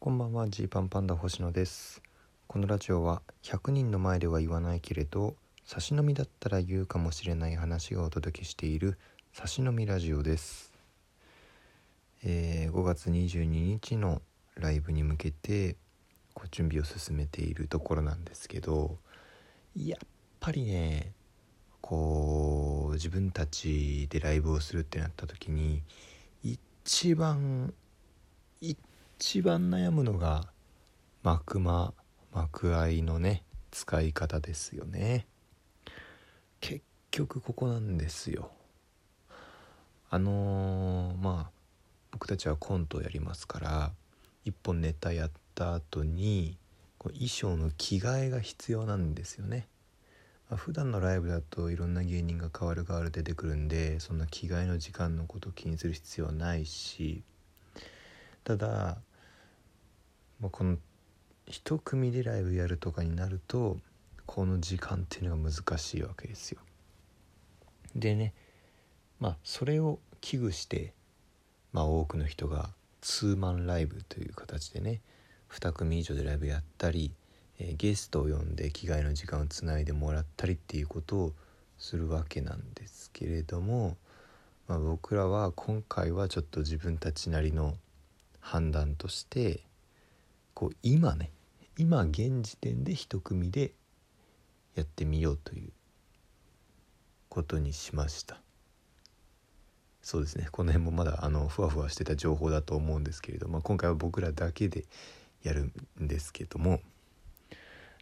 こんばんはジーパンパンダ星野です。このラジオは100人の前では言わないけれど差し飲みだったら言うかもしれない話をお届けしている差し飲みラジオです、えー5月22日のライブに向けてこう準備を進めているところなんですけどやっぱりねこう自分たちでライブをするってなった時に一番一一番悩むのが幕間幕合のね使い方ですよね。結局ここなんですよ。あのーまあ僕たちはコントをやりますから一本ネタやった後にこう衣装の着替えが必要なんですよね、まあ、普段のライブだといろんな芸人が変わる変わる出てくるんでそんな着替えの時間のことを気にする必要はないしただ、まあ、この一組でライブやるとかになるとこの時間っていうのが難しいわけですよ。でねまあそれを危惧してまあ多くの人がツーマンライブという形でね2組以上でライブやったり、えーゲストを呼んで着替えの時間をつないでもらったりっていうことをするわけなんですけれども、まあ、僕らは今回はちょっと自分たちなりの判断としてこう今ね今現時点で一組でやってみようということにしました。そうですね。この辺もまだあのふわふわしてた情報だと思うんですけれど、まあ、今回は僕らだけでやるんですけども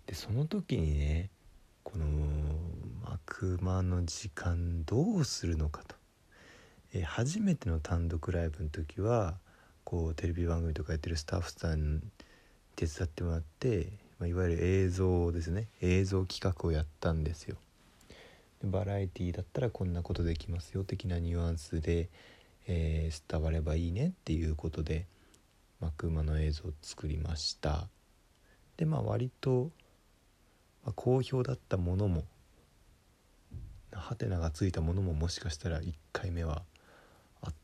でその時にねこの幕間の時間どうするのかと、え初めての単独ライブの時はこうテレビ番組とかやってるスタッフさん手伝ってもらって、まあ、いわゆる映像ですね。映像企画をやったんですよ。でバラエティだったらこんなことできますよ的なニュアンスで、えー伝わればいいねっていうことで幕間の映像を作りました。でまあ割と、まあ、好評だったものもハテナがついたものももしかしたら1回目はあっ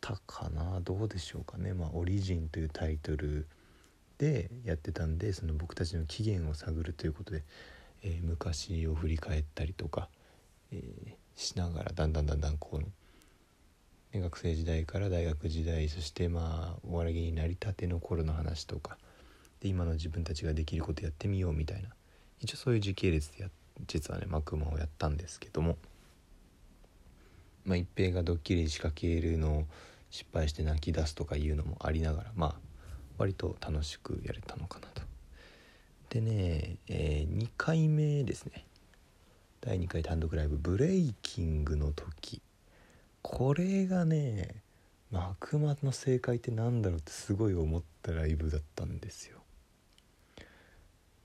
たかな。どうでしょうかね。まあ「オリジン」というタイトル。でやってたんでその僕たちの起源を探るということで、えー昔を振り返ったりとか、えーしながらだんだんだんだんこう、ね、学生時代から大学時代そしてまあお笑い芸人になりたての頃の話とかで今の自分たちができることやってみようみたいな一応そういう時系列でや実はね幕間をやったんですけどもまあ一平がドッキリ仕掛けるのを失敗して泣き出すとかいうのもありながらまあ割と楽しくやれたのかなと。でね、え2回目ですね第2回単独ライブブレイキングの時これがね幕間の正解ってなんだろうってすごい思ったライブだったんですよ。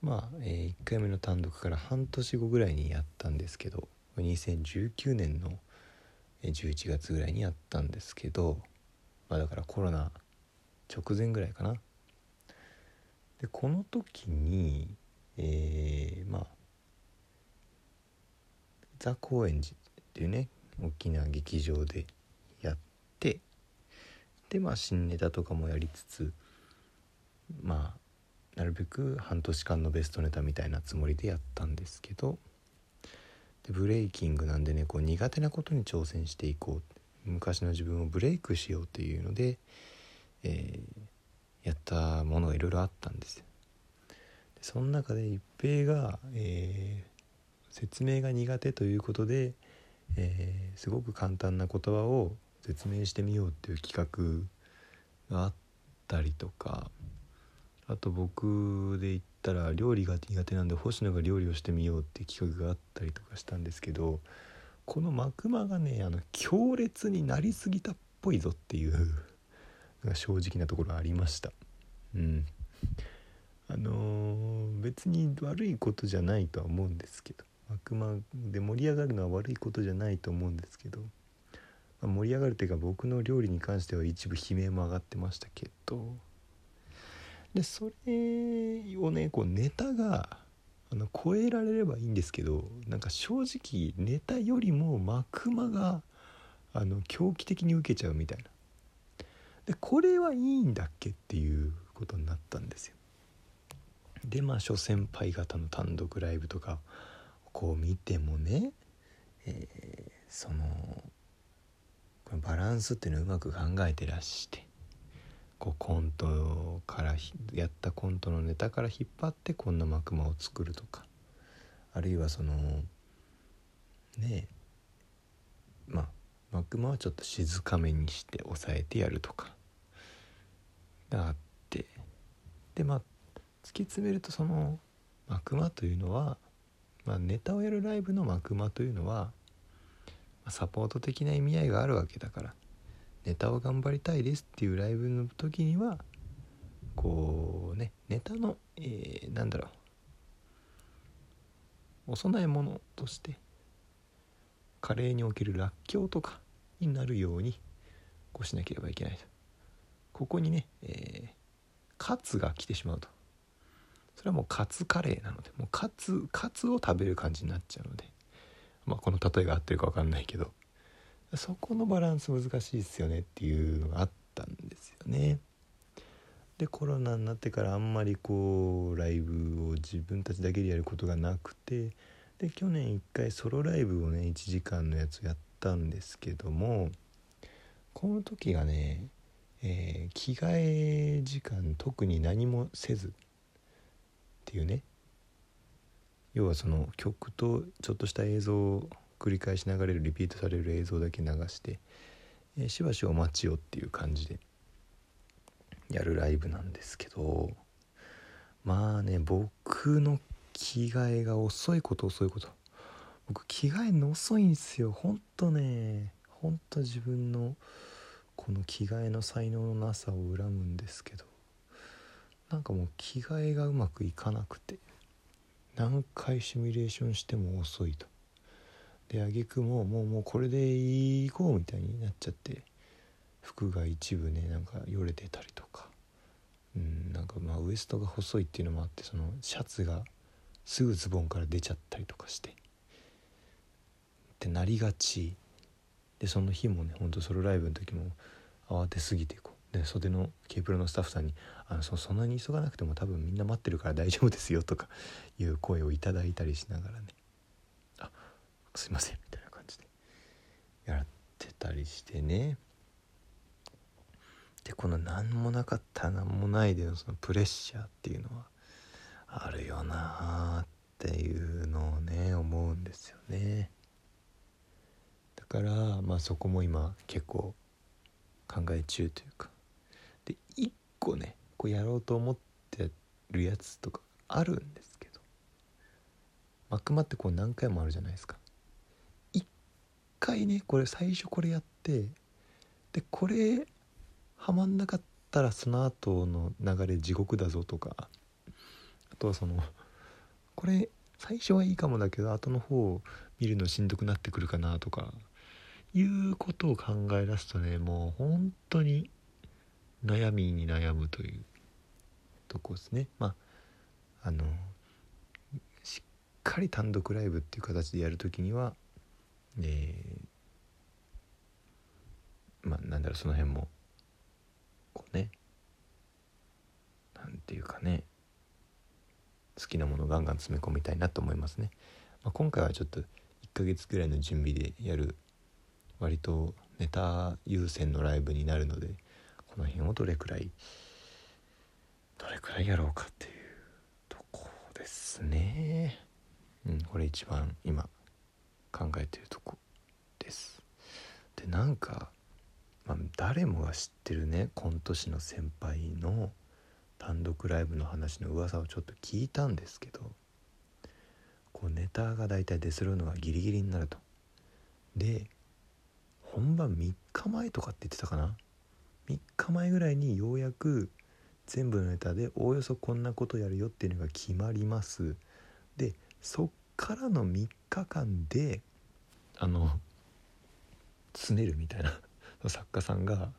まあ、え1回目の単独から半年後ぐらいにやったんですけど2019年の11月ぐらいにやったんですけど、まあ、だからコロナ直前ぐらいかな。でこの時に、えーまあザ・高円寺っていうね大きな劇場でやってでまあ新ネタとかもやりつつまあなるべく半年間のベストネタみたいなつもりでやったんですけどでブレイキングなんでねこう苦手なことに挑戦していこう昔の自分をブレイクしようっていうので、えーやったものがいろいろあったんですよ。その中で一平が、えー説明が苦手ということで、えーすごく簡単な言葉を説明してみようっていう企画があったりとかあと僕で言ったら料理が苦手なんで星野が料理をしてみようっていう企画があったりとかしたんですけどこの幕間がねあの強烈になりすぎたっぽいぞっていうが正直なところありました。うん。あのー別に悪いことじゃないとは思うんですけど。幕間で盛り上がるのは悪いことじゃないと思うんですけど、まあ盛り上がるっていうか僕の料理に関しては一部悲鳴も上がってましたけど。でそれをねこうネタがあの超えられればいいんですけどなんか正直ネタよりも幕間があの狂気的に受けちゃうみたいな。でこれはいいんだっけっていうことになったんですよ。でまあ諸先輩方の単独ライブとかこう見てもね、えー、そのバランスっていうのをうまく考えてらしてこうコントからやったコントのネタから引っ張ってこんな幕間を作るとかあるいはそのねまあ幕間はちょっと静かめにして抑えてやるとかがあってでまあ突き詰めるとその幕間というのは、まあ、ネタをやるライブの幕間というのはサポート的な意味合いがあるわけだからネタを頑張りたいですっていうライブの時にはこうねネタの、えー、なんだろうお供え物としてカレーにおけるらっきょうとかになるようにこうしなければいけないと。ここにね、えー、カツが来てしまうと。それはもうカツカレーなのでもうカツカツを食べる感じになっちゃうので。まあこの例えが合ってるか分かんないけど。そこのバランス難しいですよねっていうのがあったんですよね。でコロナになってからあんまりこうライブを自分たちだけでやることがなくて。で去年1回ソロライブをね1時間のやつやったんですけどもこの時がね、えー、着替え時間特に何もせずっていうね要はその曲とちょっとした映像を繰り返し流れるリピートされる映像だけ流して、えー、しばしお待ちよっていう感じでやるライブなんですけどまあね僕の着替えが遅いこと遅いこと僕着替えの遅いんですよ。ほんとね。ほんと自分のこの着替えの才能のなさを恨むんですけど。なんかもう着替えがうまくいかなくて。何回シミュレーションしても遅いと。で挙句ももうもうこれでいこうみたいになっちゃって。服が一部ねなんかよれてたりとか。うんなんかまあウエストが細いっていうのもあってそのシャツがすぐズボンから出ちゃったりとかして。ってなりがち。でその日もねほんとソロライブの時も慌てすぎてこうで袖の K プロのスタッフさんにあのそそんなに急がなくても多分みんな待ってるから 大丈夫ですよとかいう声をいただいたりしながらねあすいませんみたいな感じでやってたりしてね。でこの何もなかった何もないでのそのプレッシャーっていうのはあるよなあっていうのをね思うんですよね。からまあそこも今結構考え中というか。で一個ねこうやろうと思ってるやつとかあるんですけど。幕間ってこう何回もあるじゃないですか。一回ねこれ最初これやってでこれはまんなかったらその後の流れ地獄だぞとか。あとはそのこれ最初はいいかもだけど後の方見るのしんどくなってくるかなとか。いうことを考え出すとねもう本当に悩みに悩むというとこですね。まああのしっかり単独ライブっていう形でやる時にはえー、まあなんだろうその辺もこうねなんていうかね好きなものガンガン詰め込みたいなと思いますね、まあ、今回はちょっと1ヶ月ぐらいの準備でやる割とネタ優先のライブになるのでこの辺をどれくらいどれくらいやろうかっていうとこですね。うんこれ一番今考えてるとこです。でなんかまあ、誰もが知ってるねコント師の先輩の単独ライブの話の噂をちょっと聞いたんですけどこうネタが大体出するのがギリギリになると。で本番3日前とかって言ってたかな？3日前ぐらいにようやく全部のネタでおおよそこんなことやるよっていうのが決まります。でそっからの3日間であの詰めるみたいな作家さんが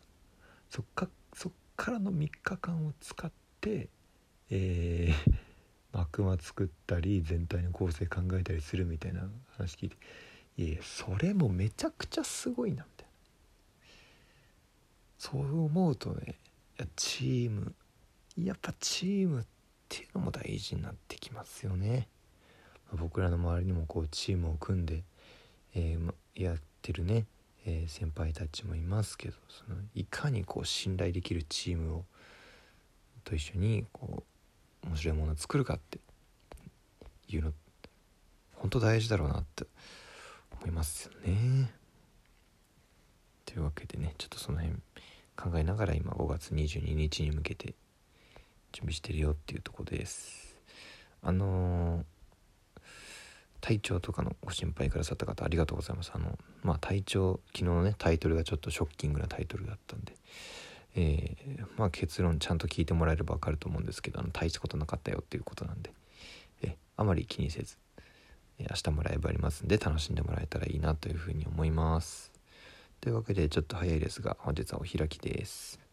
そっかそっからの3日間を使って、えー、幕間作ったり全体の構成考えたりするみたいな話聞いていやそれもめちゃくちゃすごいなみたいなそう思うとねチームやっぱチームっていうのも大事になってきますよね。僕らの周りにもこうチームを組んで、えー、やってるね、えー、先輩たちもいますけどそのいかにこう信頼できるチームをと一緒にこう面白いものを作るかっていうの本当大事だろうなって思いますよね。というわけでねちょっとその辺考えながら今5月22日に向けて準備してるよっていうとこです。あのー、体調とかのご心配くださった方ありがとうございます。あのまあ体調昨日のねタイトルがちょっとショッキングなタイトルだったんで。えー、まあ結論ちゃんと聞いてもらえれば分かると思うんですけどあの大したことなかったよっていうことなんで。えあまり気にせず、明日もライブありますんで楽しんでもらえたらいいなというふうに思います。というわけでちょっと早いですが本日はお開きです。